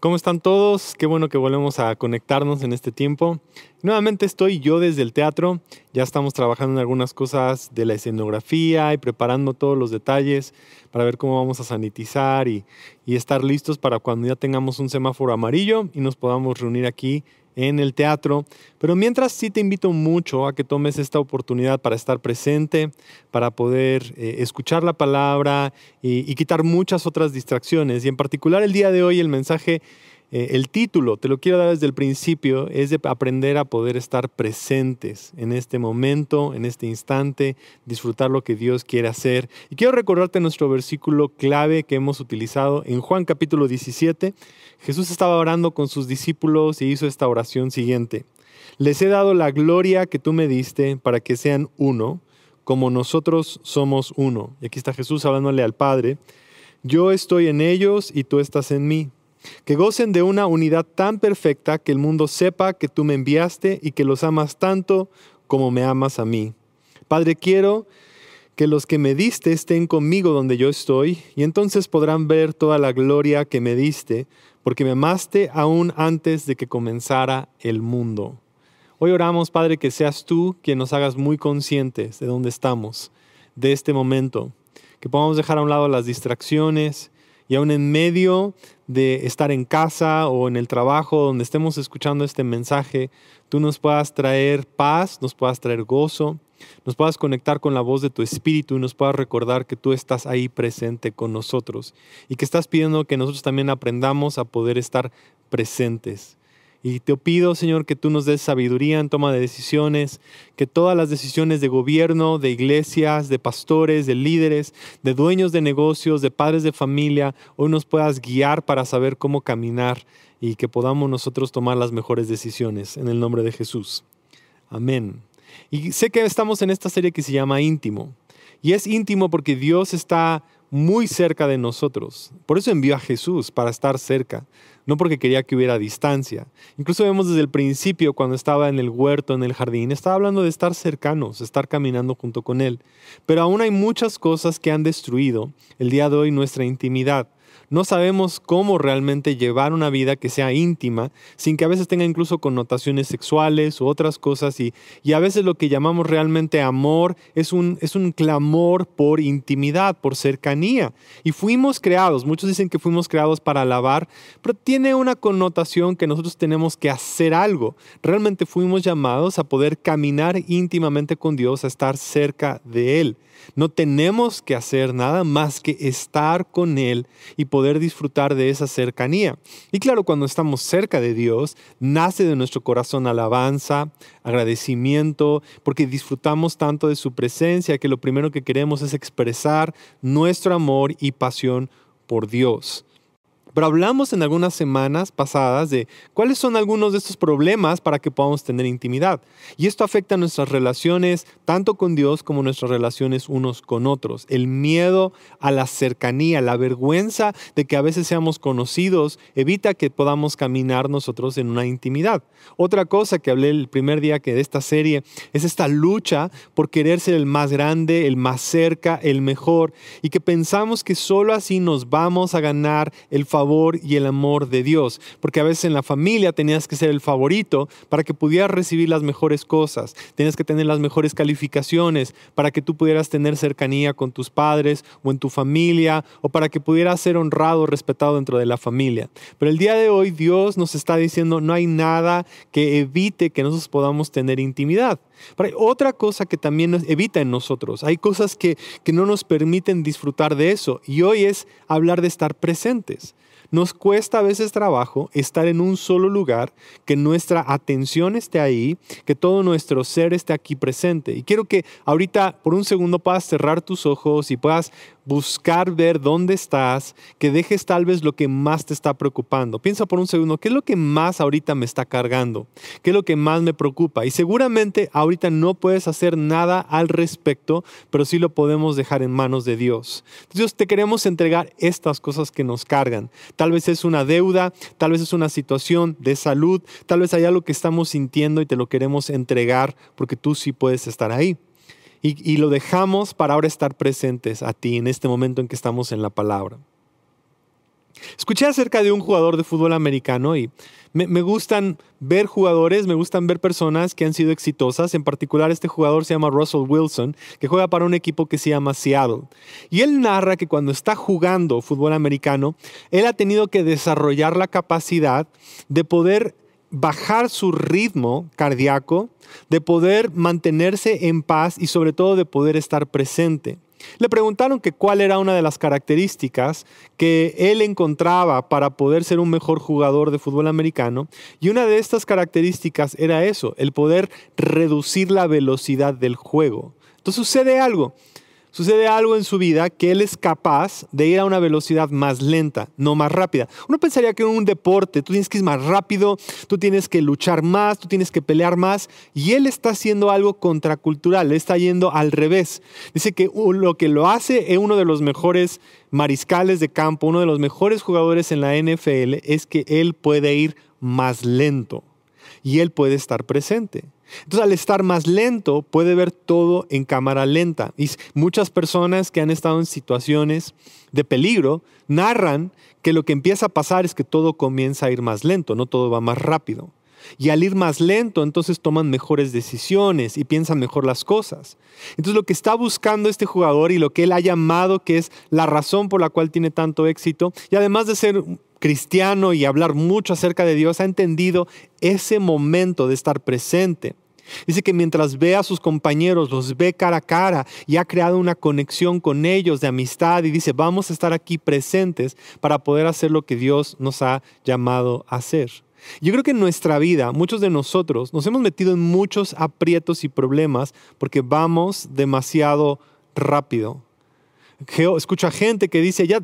¿Cómo están todos? Qué bueno que volvemos a conectarnos en este tiempo. Nuevamente estoy yo desde el teatro. Ya estamos trabajando en algunas cosas de la escenografía y preparando todos los detalles para ver cómo vamos a sanitizar y, y estar listos para cuando ya tengamos un semáforo amarillo y nos podamos reunir aquí en el teatro. Pero mientras sí te invito mucho a que tomes esta oportunidad para estar presente, para poder eh, escuchar la palabra y, y, quitar muchas otras distracciones. Y en particular el día de hoy el mensaje eh, el título, te lo quiero dar desde el principio, es de aprender a poder estar presentes en este momento, en este instante, disfrutar lo que Dios quiere hacer. Y quiero recordarte nuestro versículo clave que hemos utilizado en Juan capítulo 17. Jesús estaba orando con sus discípulos y hizo esta oración siguiente. Les he dado la gloria que tú me diste para que sean uno, como nosotros somos uno. Y aquí está Jesús hablándole al Padre. Yo estoy en ellos y tú estás en mí que gocen de una unidad tan perfecta que el mundo sepa que tú me enviaste y que los amas tanto como me amas a mí. Padre, quiero que los que me diste estén conmigo donde yo estoy, y entonces podrán ver toda la gloria que me diste, porque me amaste aún antes de que comenzara el mundo. Hoy oramos, Padre, que seas tú quien nos hagas muy conscientes de dónde estamos, de este momento, que podamos dejar a un lado las distracciones, y aún en medio de estar en casa o en el trabajo donde estemos escuchando este mensaje, tú nos puedas traer paz, nos puedas traer gozo, nos puedas conectar con la voz de tu espíritu y nos puedas recordar que tú estás ahí presente con nosotros y que estás pidiendo que nosotros también aprendamos a poder estar presentes. Y te pido, Señor, que tú nos des sabiduría en toma de decisiones, que todas las decisiones de gobierno, de iglesias, de pastores, de líderes, de dueños de negocios, de padres de familia, hoy nos puedas guiar para saber cómo caminar y que podamos nosotros tomar las mejores decisiones. En el nombre de Jesús. Amén. Y sé que estamos en esta serie que se llama íntimo. Y es íntimo porque Dios está muy cerca de nosotros. Por eso envió a Jesús, para estar cerca, no porque quería que hubiera distancia. Incluso vemos desde el principio, cuando estaba en el huerto, en el jardín, estaba hablando de estar cercanos, estar caminando junto con Él. Pero aún hay muchas cosas que han destruido el día de hoy nuestra intimidad no sabemos cómo realmente llevar una vida que sea íntima, sin que a veces tenga incluso connotaciones sexuales u otras cosas. Y, y a veces lo que llamamos realmente amor es un, es un clamor por intimidad, por cercanía. Y fuimos creados, muchos dicen que fuimos creados para alabar, pero tiene una connotación que nosotros tenemos que hacer algo. Realmente fuimos llamados a poder caminar íntimamente con Dios, a estar cerca de Él. No tenemos que hacer nada más que estar con Él y poder disfrutar de esa cercanía. Y claro, cuando estamos cerca de Dios, nace de nuestro corazón alabanza, agradecimiento, porque disfrutamos tanto de su presencia que lo primero que queremos es expresar nuestro amor y pasión por Dios. Pero hablamos en algunas semanas pasadas de cuáles son algunos de estos problemas para que podamos tener intimidad. Y esto afecta nuestras relaciones tanto con Dios como nuestras relaciones unos con otros. El miedo a la cercanía, la vergüenza de que a veces seamos conocidos, evita que podamos caminar nosotros en una intimidad. Otra cosa que hablé el primer día que de esta serie es esta lucha por querer ser el más grande, el más cerca, el mejor, y que pensamos que solo así nos vamos a ganar el favor y el amor de Dios, porque a veces en la familia tenías que ser el favorito para que pudieras recibir las mejores cosas, tenías que tener las mejores calificaciones para que tú pudieras tener cercanía con tus padres o en tu familia, o para que pudieras ser honrado, respetado dentro de la familia. Pero el día de hoy Dios nos está diciendo, no hay nada que evite que nosotros podamos tener intimidad. Pero hay otra cosa que también nos evita en nosotros. Hay cosas que, que no nos permiten disfrutar de eso. Y hoy es hablar de estar presentes. Nos cuesta a veces trabajo estar en un solo lugar, que nuestra atención esté ahí, que todo nuestro ser esté aquí presente. Y quiero que ahorita por un segundo puedas cerrar tus ojos y puedas buscar ver dónde estás, que dejes tal vez lo que más te está preocupando. Piensa por un segundo, ¿qué es lo que más ahorita me está cargando? ¿Qué es lo que más me preocupa? Y seguramente ahorita no puedes hacer nada al respecto, pero sí lo podemos dejar en manos de Dios. Dios, te queremos entregar estas cosas que nos cargan. Tal vez es una deuda, tal vez es una situación de salud, tal vez hay algo que estamos sintiendo y te lo queremos entregar porque tú sí puedes estar ahí y, lo dejamos para ahora estar presentes a ti en este momento en que estamos en la palabra. Escuché acerca de un jugador de fútbol americano y me, gustan ver jugadores, me gustan ver personas que han sido exitosas. En particular, este jugador se llama Russell Wilson, que juega para un equipo que se llama Seattle. Y él narra que cuando está jugando fútbol americano, él ha tenido que desarrollar la capacidad de poder bajar su ritmo cardíaco, de poder mantenerse en paz y sobre todo de poder estar presente. Le preguntaron que cuál era una de las características que él encontraba para poder ser un mejor jugador de fútbol americano y una de estas características era eso, el poder reducir la velocidad del juego. Entonces sucede algo sucede algo en su vida que él es capaz de ir a una velocidad más lenta, no más rápida. Uno pensaría que en un deporte tú tienes que ir más rápido, tú tienes que luchar más, tú tienes que pelear más, y él está haciendo algo contracultural, está yendo al revés. Dice que lo que lo hace es uno de los mejores mariscales de campo, uno de los mejores jugadores en la NFL, es que él puede ir más lento y él puede estar presente. Entonces, al estar más lento, puede ver todo en cámara lenta. Y muchas personas que han estado en situaciones de peligro narran que lo que empieza a pasar es que todo comienza a ir más lento, no todo va más rápido. Y al ir más lento, entonces toman mejores decisiones y piensan mejor las cosas. Entonces lo que está buscando este jugador y lo que él ha llamado que es la razón por la cual tiene tanto éxito, y además de ser cristiano y hablar mucho acerca de Dios, ha entendido ese momento de estar presente. Dice que mientras ve a sus compañeros, los ve cara a cara y ha creado una conexión con ellos de amistad y dice, vamos a estar aquí presentes para poder hacer lo que Dios nos ha llamado a hacer. Yo creo que en nuestra vida, muchos de nosotros nos hemos metido en muchos aprietos y problemas porque vamos demasiado rápido. Escucho a gente que dice, ya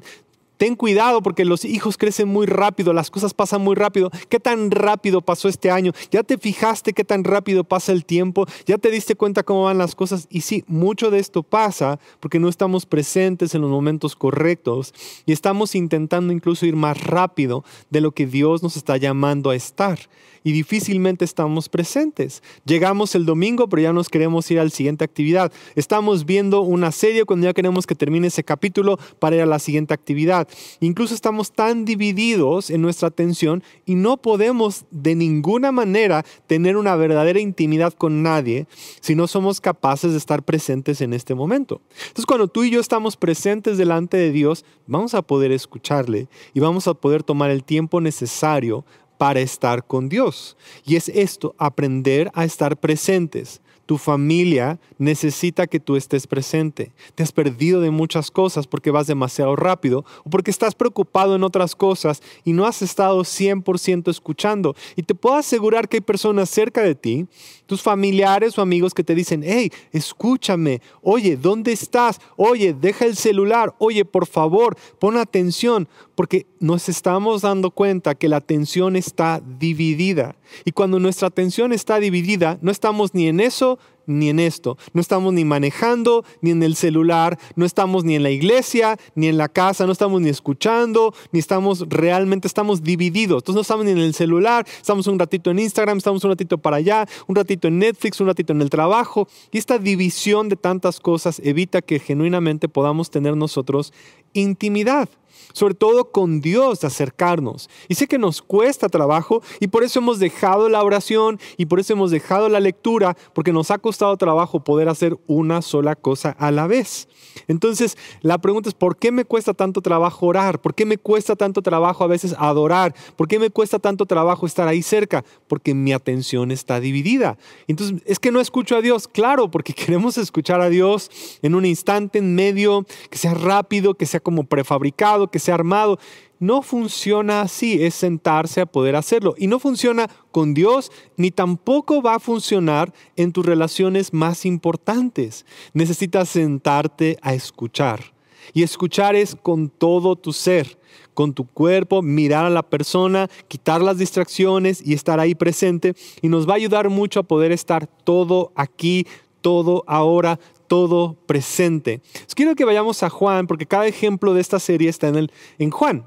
Ten cuidado porque los hijos crecen muy rápido, las cosas pasan muy rápido. ¿Qué tan rápido pasó este año? ¿Ya te fijaste qué tan rápido pasa el tiempo? ¿Ya te diste cuenta cómo van las cosas? Y sí, mucho de esto pasa porque no estamos presentes en los momentos correctos y estamos intentando incluso ir más rápido de lo que Dios nos está llamando a estar y difícilmente estamos presentes. Llegamos el domingo, pero ya nos queremos ir a la siguiente actividad. Estamos viendo una serie cuando ya queremos que termine ese capítulo para ir a la siguiente actividad. Incluso estamos tan divididos en nuestra atención y no podemos de ninguna manera tener una verdadera intimidad con nadie si no somos capaces de estar presentes en este momento. Entonces, cuando tú y yo estamos presentes delante de Dios, vamos a poder escucharle y vamos a poder tomar el tiempo necesario para estar con Dios. Y es esto, aprender a estar presentes. Tu familia necesita que tú estés presente. Te has perdido de muchas cosas porque vas demasiado rápido o porque estás preocupado en otras cosas y no has estado 100% escuchando. Y te puedo asegurar que hay personas cerca de ti, tus familiares o amigos que te dicen, hey, escúchame, oye, ¿dónde estás? Oye, deja el celular, oye, por favor, pon atención, porque nos estamos dando cuenta que la atención está dividida. Y cuando nuestra atención está dividida, no estamos ni en eso ni en esto. No estamos ni manejando, ni en el celular, no estamos ni en la iglesia, ni en la casa, no estamos ni escuchando, ni estamos realmente, estamos divididos. Entonces no estamos ni en el celular, estamos un ratito en Instagram, estamos un ratito para allá, un ratito en Netflix, un ratito en el trabajo. Y esta división de tantas cosas evita que genuinamente podamos tener nosotros intimidad sobre todo con Dios, acercarnos. Y sé que nos cuesta trabajo y por eso hemos dejado la oración y por eso hemos dejado la lectura, porque nos ha costado trabajo poder hacer una sola cosa a la vez. Entonces, la pregunta es, ¿por qué me cuesta tanto trabajo orar? ¿Por qué me cuesta tanto trabajo a veces adorar? ¿Por qué me cuesta tanto trabajo estar ahí cerca? Porque mi atención está dividida. Entonces, es que no escucho a Dios, claro, porque queremos escuchar a Dios en un instante, en medio, que sea rápido, que sea como prefabricado, que sea armado. No funciona así, es sentarse a poder hacerlo. Y no funciona con Dios, ni tampoco va a funcionar en tus relaciones más importantes. Necesitas sentarte a escuchar. Y escuchar es con todo tu ser, con tu cuerpo, mirar a la persona, quitar las distracciones y estar ahí presente. Y nos va a ayudar mucho a poder estar todo aquí, todo ahora, todo presente. quiero que vayamos a Juan, porque cada ejemplo de esta serie está en, el, en Juan,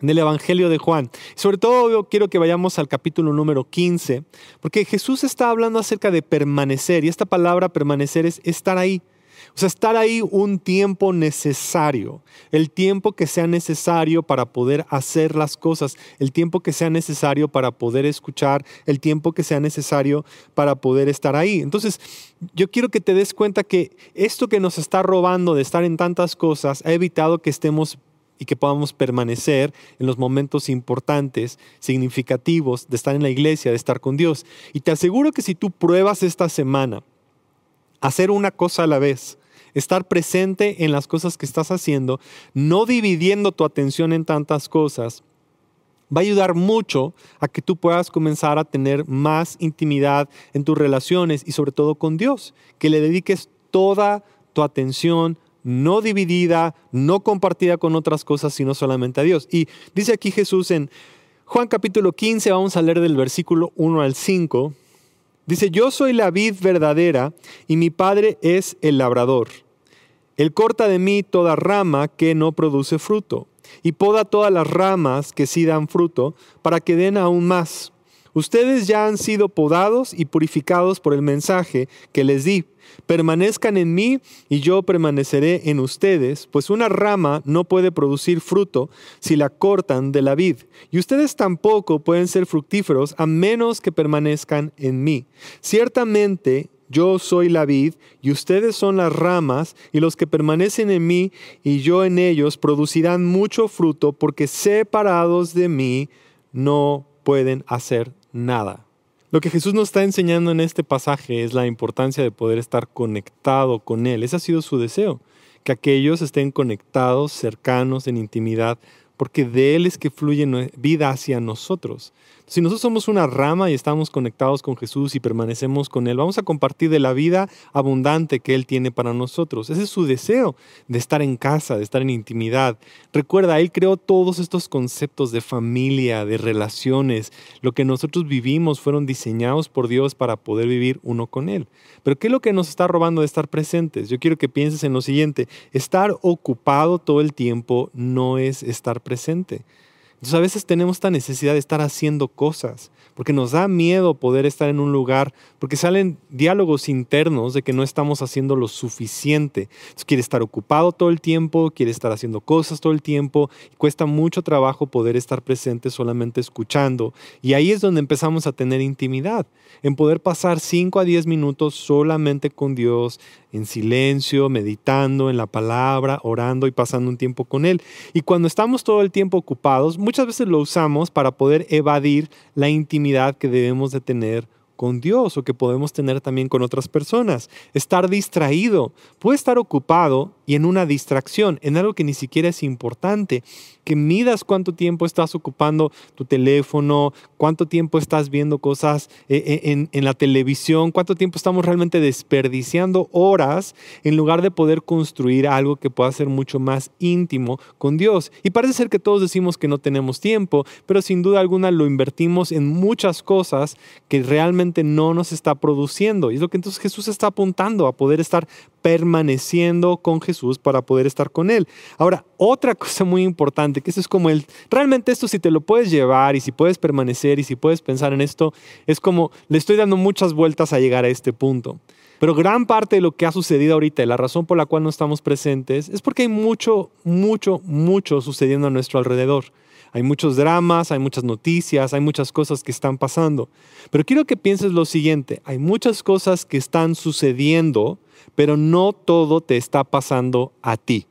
en el Evangelio de Juan. Sobre todo quiero que vayamos al capítulo número 15, porque Jesús está hablando acerca de permanecer, y esta palabra permanecer es estar ahí. O sea, estar ahí un tiempo necesario, el tiempo que sea necesario para poder hacer las cosas, el tiempo que sea necesario para poder escuchar, el tiempo que sea necesario para poder estar ahí. Entonces, yo quiero que te des cuenta que esto que nos está robando de estar en tantas cosas ha evitado que estemos y que podamos permanecer en los momentos importantes, significativos de estar en la iglesia, de estar con Dios. Y te aseguro que si tú pruebas esta semana hacer una cosa a la vez, estar presente en las cosas que estás haciendo, no dividiendo tu atención en tantas cosas, va a ayudar mucho a que tú puedas comenzar a tener más intimidad en tus relaciones y sobre todo con Dios, que le dediques toda tu atención, no dividida, no compartida con otras cosas, sino solamente a Dios. Y dice aquí Jesús en Juan capítulo 15, vamos a leer del versículo 1 al 5, dice, yo soy la vid verdadera y mi Padre es el labrador. Él corta de mí toda rama que no produce fruto y poda todas las ramas que sí dan fruto para que den aún más. Ustedes ya han sido podados y purificados por el mensaje que les di. Permanezcan en mí y yo permaneceré en ustedes, pues una rama no puede producir fruto si la cortan de la vid, y ustedes tampoco pueden ser fructíferos a menos que permanezcan en mí. Ciertamente yo soy la vid y ustedes son las ramas, y los que permanecen en mí y yo en ellos producirán mucho fruto, porque separados de mí no pueden hacer nada. Lo que Jesús nos está enseñando en este pasaje es la importancia de poder estar conectado con Él. Ese ha sido su deseo, que aquellos estén conectados, cercanos, en intimidad, porque de Él es que fluye vida hacia nosotros. Si nosotros somos una rama y estamos conectados con Jesús y permanecemos con Él, vamos a compartir de la vida abundante que Él tiene para nosotros. Ese es su deseo de estar en casa, de estar en intimidad. Recuerda, Él creó todos estos conceptos de familia, de relaciones. Lo que nosotros vivimos fueron diseñados por Dios para poder vivir uno con Él. Pero ¿qué es lo que nos está robando de estar presentes? Yo quiero que pienses en lo siguiente. Estar ocupado todo el tiempo no es estar presente. Entonces a veces tenemos esta necesidad de estar haciendo cosas, porque nos da miedo poder estar en un lugar, porque salen diálogos internos de que no estamos haciendo lo suficiente. Entonces quiere estar ocupado todo el tiempo, quiere estar haciendo cosas todo el tiempo, cuesta mucho trabajo poder estar presente solamente escuchando. Y ahí es donde empezamos a tener intimidad, en poder pasar 5 a 10 minutos solamente con Dios, en silencio, meditando en la palabra, orando y pasando un tiempo con Él. Y cuando estamos todo el tiempo ocupados, muchas veces lo usamos para poder evadir la intimidad que debemos de tener con Dios o que podemos tener también con otras personas. Estar distraído. Puede estar ocupado y en una distracción, en algo que ni siquiera es importante. Que midas cuánto tiempo estás ocupando tu teléfono, cuánto tiempo estás viendo cosas eh, eh, en, en la televisión, cuánto tiempo estamos realmente desperdiciando horas en lugar de poder construir algo que pueda ser mucho más íntimo con Dios. Y parece ser que todos decimos que no tenemos tiempo, pero sin duda alguna lo invertimos en muchas cosas que realmente no nos está produciendo. Y es lo que entonces Jesús está apuntando a poder estar permaneciendo con Jesús para poder estar con Él. Ahora, otra cosa muy importante, que eso es como el, realmente esto si te lo puedes llevar y si puedes permanecer y si puedes pensar en esto, es como le estoy dando muchas vueltas a llegar a este punto. Pero gran parte de lo que ha sucedido ahorita y la razón por la cual no estamos presentes es porque hay mucho, mucho, mucho sucediendo a nuestro alrededor. Hay muchos dramas, hay muchas noticias, hay muchas cosas que están pasando. Pero quiero que pienses lo siguiente, hay muchas cosas que están sucediendo, pero no todo te está pasando a ti.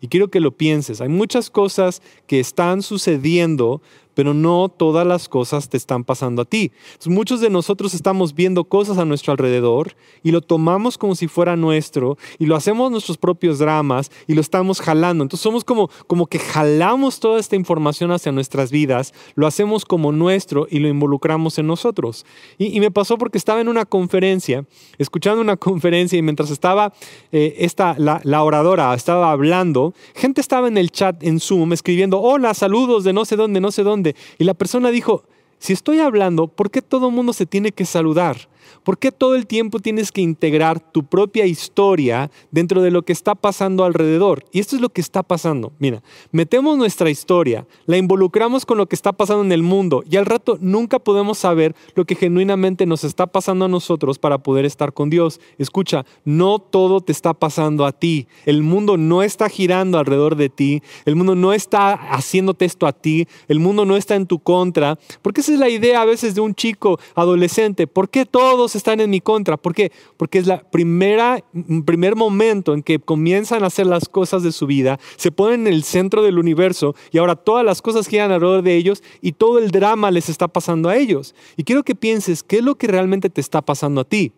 Y quiero que lo pienses, hay muchas cosas que están sucediendo, pero no todas las cosas te están pasando a ti. muchos de nosotros estamos viendo cosas a nuestro alrededor y lo tomamos como si fuera nuestro y lo hacemos nuestros propios dramas y lo estamos jalando. Entonces somos como, como que jalamos toda esta información hacia nuestras vidas, lo hacemos como nuestro y lo involucramos en nosotros. Y, me pasó porque estaba en una conferencia, escuchando una conferencia y mientras estaba eh, esta, la, la oradora, estaba hablando, gente estaba en el chat en Zoom escribiendo, hola, saludos de no sé dónde, no sé dónde. Y la persona dijo, Si estoy hablando, ¿por qué todo el mundo se tiene que saludar? ¿Por qué todo el tiempo tienes que integrar tu propia historia dentro de lo que está pasando alrededor? Y esto es lo que está pasando. Mira, metemos nuestra historia, la involucramos con lo que está pasando en el mundo y al rato nunca podemos saber lo que genuinamente nos está pasando a nosotros para poder estar con Dios. Escucha, no todo te está pasando a ti. El mundo no está girando alrededor de ti. El mundo no está haciéndote esto a ti. El mundo no está en tu contra. Porque esa es la idea a veces de un chico adolescente. ¿Por qué todos están en mi contra. ¿Por qué? Porque es la primera, primer momento en que comienzan a hacer las cosas de su vida, se ponen en el centro del universo y ahora todas las cosas giran alrededor de ellos y todo el drama les está pasando a ellos. Y quiero que pienses, ¿qué es lo que realmente te está pasando a ti?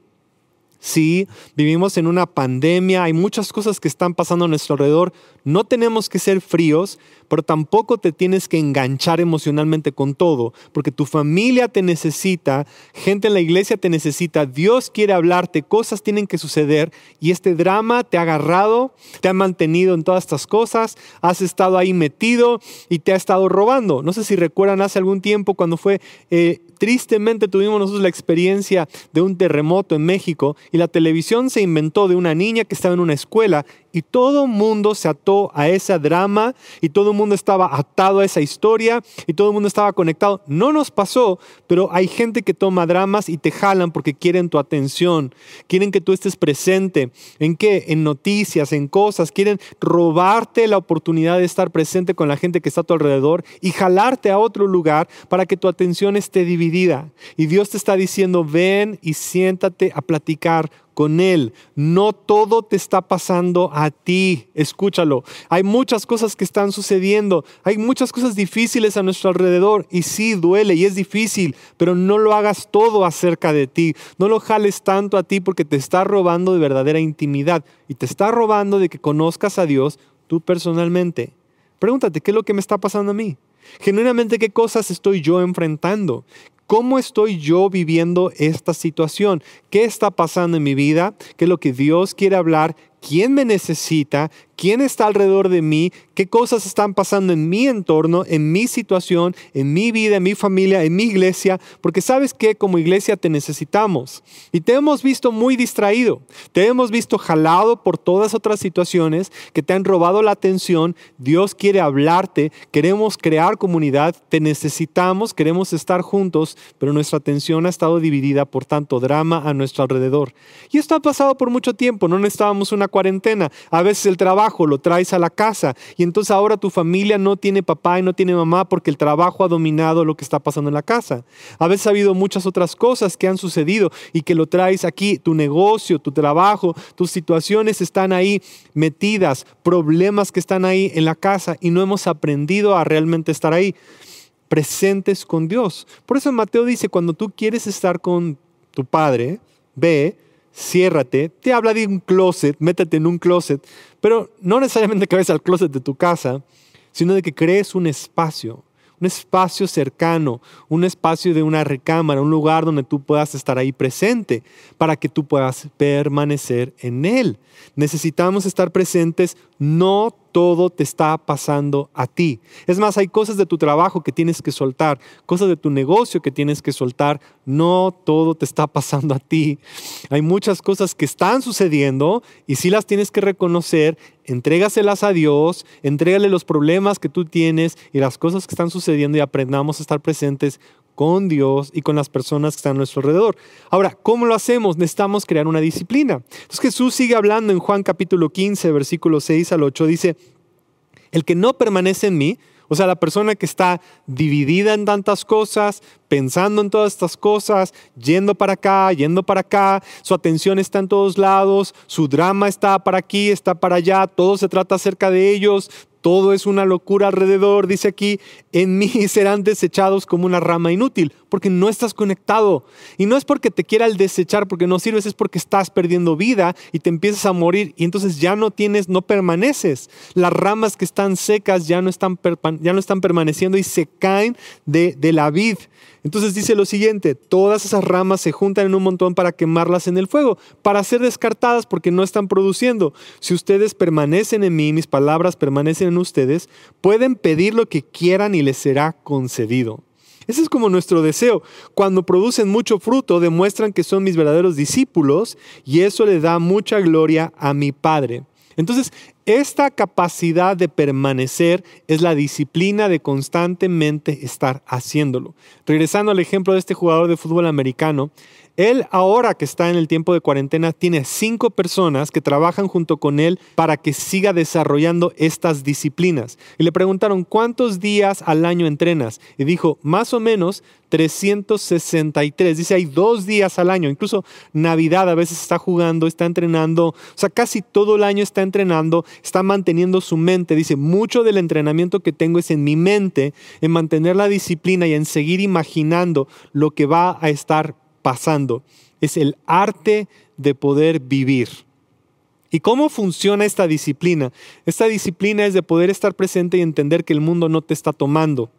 Sí, vivimos en una pandemia, hay muchas cosas que están pasando a nuestro alrededor. No tenemos que ser fríos, pero tampoco te tienes que enganchar emocionalmente con todo, porque tu familia te necesita, gente en la iglesia te necesita, Dios quiere hablarte, cosas tienen que suceder y este drama te ha agarrado, te ha mantenido en todas estas cosas, has estado ahí metido y te ha estado robando. No sé si recuerdan hace algún tiempo cuando fue... Eh, tristemente tuvimos nosotros la experiencia de un terremoto en México y la televisión se inventó de una niña que estaba en una escuela y todo el mundo se ató a ese drama y todo el mundo estaba atado a esa historia y todo el mundo estaba conectado. No nos pasó, pero hay gente que toma dramas y te jalan porque quieren tu atención, quieren que tú estés presente. ¿En qué? En noticias, en cosas. Quieren robarte la oportunidad de estar presente con la gente que está a tu alrededor y jalarte a otro lugar para que tu atención esté dividida. Y Dios te está diciendo, ven y siéntate a platicar con Él. No todo te está pasando a ti. Escúchalo. Hay muchas cosas que están sucediendo. Hay muchas cosas difíciles a nuestro alrededor. Y sí, duele y es difícil, pero no lo hagas todo acerca de ti. No lo jales tanto a ti porque te está robando de verdadera intimidad. Y te está robando de que conozcas a Dios tú personalmente. Pregúntate, ¿qué es lo que me está pasando a mí? Genuinamente, ¿qué cosas estoy yo enfrentando? ¿Cómo estoy yo viviendo esta situación? ¿Qué está pasando en mi vida? ¿Qué es lo que Dios quiere hablar? ¿Quién me necesita? quién está alrededor de mí, qué cosas están pasando en mi entorno, en mi situación, en mi vida, en mi familia, en mi iglesia, porque sabes que como iglesia te necesitamos. Y te hemos visto muy distraído, te hemos visto jalado por todas otras situaciones que te han robado la atención. Dios quiere hablarte, queremos crear comunidad, te necesitamos, queremos estar juntos, pero nuestra atención ha estado dividida por tanto drama a nuestro alrededor. Y esto ha pasado por mucho tiempo, no necesitábamos una cuarentena. A veces el trabajo lo traes a la casa y entonces ahora tu familia no tiene papá y no tiene mamá porque el trabajo ha dominado lo que está pasando en la casa. A veces ha habido muchas otras cosas que han sucedido y que lo traes aquí, tu negocio, tu trabajo, tus situaciones están ahí metidas, problemas que están ahí en la casa y no hemos aprendido a realmente estar ahí presentes con Dios. Por eso Mateo dice, cuando tú quieres estar con tu Padre, ve, ciérrate, te habla de un closet, métete en un closet, pero no necesariamente que vayas al closet de tu casa, sino de que crees un espacio, un espacio cercano, un espacio de una recámara, un lugar donde tú puedas estar ahí presente para que tú puedas permanecer en él. Necesitamos estar presentes no todo te está pasando a ti. Es más, hay cosas de tu trabajo que tienes que soltar, cosas de tu negocio que tienes que soltar. No todo te está pasando a ti. Hay muchas cosas que están sucediendo y si las tienes que reconocer, entrégaselas a Dios, entrégale los problemas que tú tienes y las cosas que están sucediendo y aprendamos a estar presentes con Dios y con las personas que están a nuestro alrededor. Ahora, ¿cómo lo hacemos? Necesitamos crear una disciplina. Entonces Jesús sigue hablando en Juan capítulo 15, versículo 6 al 8, dice, el que no permanece en mí, o sea, la persona que está dividida en tantas cosas, pensando en todas estas cosas, yendo para acá, yendo para acá, su atención está en todos lados, su drama está para aquí, está para allá, todo se trata acerca de ellos, todo es una locura alrededor, dice aquí, en mí serán desechados como una rama inútil, porque no estás conectado. Y no es porque te quiera el desechar, porque no sirves, es porque estás perdiendo vida y te empiezas a morir y entonces ya no tienes, no permaneces. Las ramas que están secas ya no están, ya no están permaneciendo y se caen de, de la vid. Entonces dice lo siguiente, todas esas ramas se juntan en un montón para quemarlas en el fuego, para ser descartadas porque no están produciendo. Si ustedes permanecen en mí, mis palabras permanecen en ustedes, pueden pedir lo que quieran y les será concedido. Ese es como nuestro deseo. Cuando producen mucho fruto, demuestran que son mis verdaderos discípulos y eso le da mucha gloria a mi Padre. Entonces, esta capacidad de permanecer es la disciplina de constantemente estar haciéndolo. Regresando al ejemplo de este jugador de fútbol americano, él ahora que está en el tiempo de cuarentena tiene cinco personas que trabajan junto con él para que siga desarrollando estas disciplinas. Y le preguntaron, ¿cuántos días al año entrenas? Y dijo, más o menos 363. Dice, hay dos días al año. Incluso Navidad a veces está jugando, está entrenando. O sea, casi todo el año está entrenando, está manteniendo su mente. Dice, mucho del entrenamiento que tengo es en mi mente, en mantener la disciplina y en seguir imaginando lo que va a estar pasando. Es el arte de poder vivir. ¿Y cómo funciona esta disciplina? Esta disciplina es de poder estar presente y entender que el mundo no te está tomando,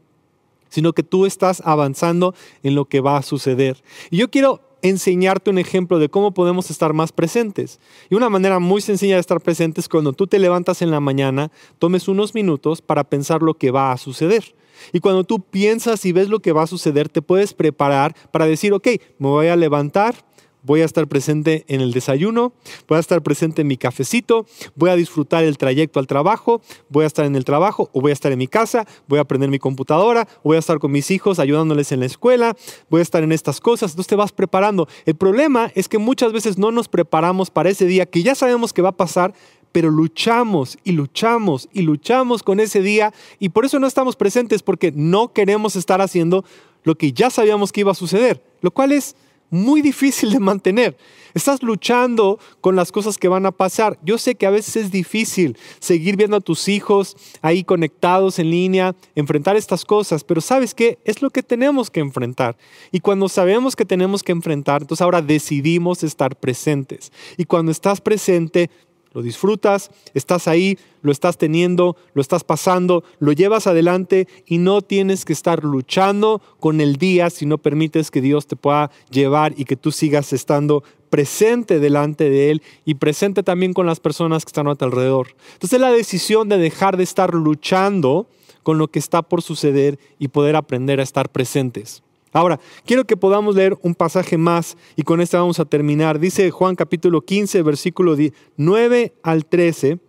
sino que tú estás avanzando en lo que va a suceder. Y yo quiero enseñarte un ejemplo de cómo podemos estar más presentes. Y una manera muy sencilla de estar presentes es cuando tú te levantas en la mañana, tomes unos minutos para pensar lo que va a suceder. Y cuando tú piensas y ves lo que va a suceder, te puedes preparar para decir, ok, me voy a levantar, voy a estar presente en el desayuno, voy a estar presente en mi cafecito, voy a disfrutar el trayecto al trabajo, voy a estar en el trabajo o voy a estar en mi casa, voy a aprender mi computadora, voy a estar con mis hijos ayudándoles en la escuela, voy a estar en estas cosas, entonces te vas preparando. El problema es que muchas veces no nos preparamos para ese día que ya sabemos que va a pasar, pero luchamos y luchamos y luchamos con ese día y por eso no estamos presentes porque no queremos estar haciendo lo que ya sabíamos que iba a suceder, lo cual es muy difícil de mantener. Estás luchando con las cosas que van a pasar. Yo sé que a veces es difícil seguir viendo a tus hijos ahí conectados en línea, enfrentar estas cosas, pero sabes qué? Es lo que tenemos que enfrentar. Y cuando sabemos que tenemos que enfrentar, entonces ahora decidimos estar presentes. Y cuando estás presente, lo disfrutas, estás ahí, lo estás teniendo, lo estás pasando, lo llevas adelante y no tienes que estar luchando con el día si no permites que Dios te pueda llevar y que tú sigas estando presente delante de Él y presente también con las personas que están a tu alrededor. Entonces la decisión de dejar de estar luchando con lo que está por suceder y poder aprender a estar presentes. Ahora, quiero que podamos leer un pasaje más y con este vamos a terminar. Dice Juan capítulo 15, versículo 9 al 13.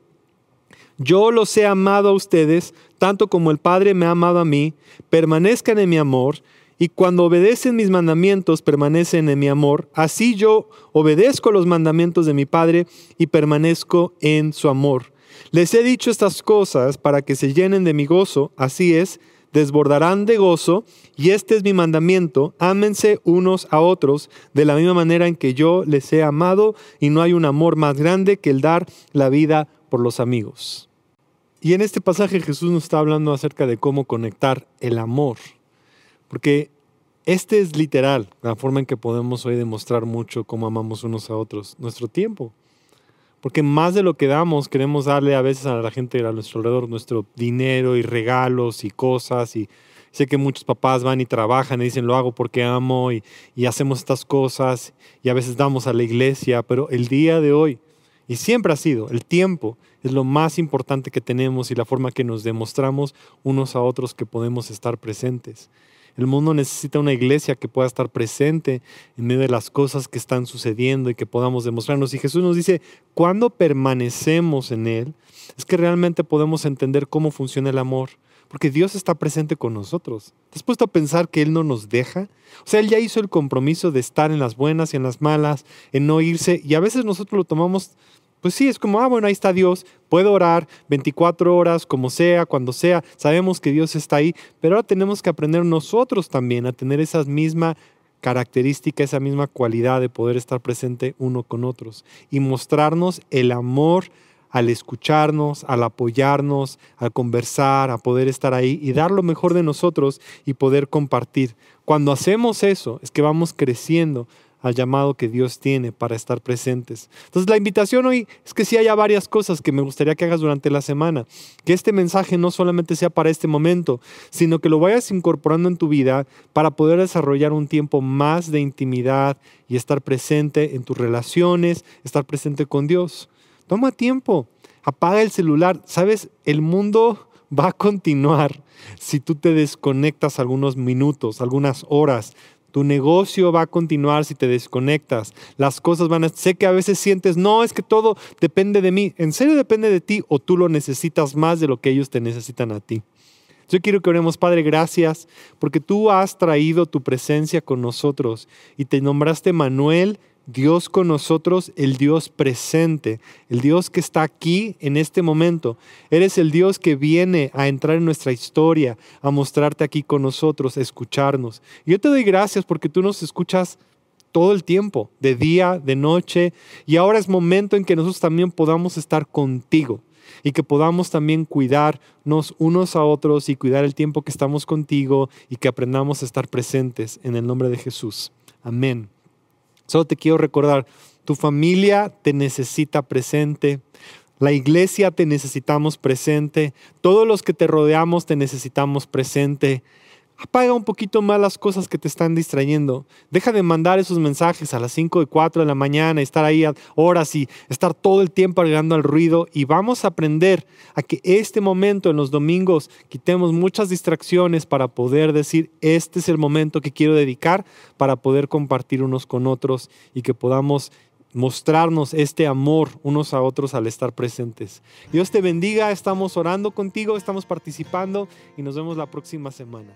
Yo los he amado a ustedes, tanto como el Padre me ha amado a mí, permanezcan en mi amor, y cuando obedecen mis mandamientos, permanecen en mi amor. Así yo obedezco los mandamientos de mi Padre y permanezco en su amor. Les he dicho estas cosas para que se llenen de mi gozo, así es, desbordarán de gozo, y este es mi mandamiento, ámense unos a otros de la misma manera en que yo les he amado, y no hay un amor más grande que el dar la vida por los amigos. Y en este pasaje Jesús nos está hablando acerca de cómo conectar el amor, porque este es literal la forma en que podemos hoy demostrar mucho cómo amamos unos a otros, nuestro tiempo. Porque más de lo que damos, queremos darle a veces a la gente a nuestro alrededor nuestro dinero y regalos y cosas. Y sé que muchos papás van y trabajan y dicen, lo hago porque amo y, y hacemos estas cosas. Y a veces damos a la iglesia, pero el día de hoy, y siempre ha sido, el tiempo es lo más importante que tenemos y la forma que nos demostramos unos a otros que podemos estar presentes. El mundo necesita una iglesia que pueda estar presente en medio de las cosas que están sucediendo y que podamos demostrarnos. Y Jesús nos dice, cuando permanecemos en Él, es que realmente podemos entender cómo funciona el amor. Porque Dios está presente con nosotros. ¿Te has puesto a pensar que Él no nos deja? O sea, Él ya hizo el compromiso de estar en las buenas y en las malas, en no irse. Y a veces nosotros lo tomamos pues sí, es como, ah, bueno, ahí está Dios, puedo orar 24 horas, como sea, cuando sea, sabemos que Dios está ahí, pero ahora tenemos que aprender nosotros también a tener esa misma característica, esa misma cualidad de poder estar presente uno con otros y mostrarnos el amor al escucharnos, al apoyarnos, al conversar, a poder estar ahí y dar lo mejor de nosotros y poder compartir. Cuando hacemos eso es que vamos creciendo, al llamado que Dios tiene para estar presentes. Entonces la invitación hoy es que si haya varias cosas que me gustaría que hagas durante la semana, que este mensaje no solamente sea para este momento, sino que lo vayas incorporando en tu vida para poder desarrollar un tiempo más de intimidad y estar presente en tus relaciones, estar presente con Dios. Toma tiempo, apaga el celular. Sabes, el mundo va a continuar si tú te desconectas algunos minutos, algunas horas. Tu negocio va a continuar si te desconectas. Las cosas van a... Sé que a veces sientes, no, es que todo depende de mí. ¿En serio depende de ti o tú lo necesitas más de lo que ellos te necesitan a ti? Yo quiero que oremos, Padre, gracias, porque tú has traído tu presencia con nosotros y te nombraste Manuel, Dios con nosotros, el Dios presente, el Dios que está aquí en este momento. Eres el Dios que viene a entrar en nuestra historia, a mostrarte aquí con nosotros, a escucharnos. Yo te doy gracias porque tú nos escuchas todo el tiempo, de día, de noche, y ahora es momento en que nosotros también podamos estar contigo y que podamos también cuidarnos unos a otros y cuidar el tiempo que estamos contigo y que aprendamos a estar presentes en el nombre de Jesús. Amén. Solo te quiero recordar, tu familia te necesita presente, la iglesia te necesitamos presente, todos los que te rodeamos te necesitamos presente. Apaga un poquito más las cosas que te están distrayendo. Deja de mandar esos mensajes a las 5 y 4 de la mañana, estar ahí a horas y estar todo el tiempo agregando al ruido. Y vamos a aprender a que este momento en los domingos quitemos muchas distracciones para poder decir, este es el momento que quiero dedicar para poder compartir unos con otros y que podamos mostrarnos este amor unos a otros al estar presentes. Dios te bendiga, estamos orando contigo, estamos participando y nos vemos la próxima semana.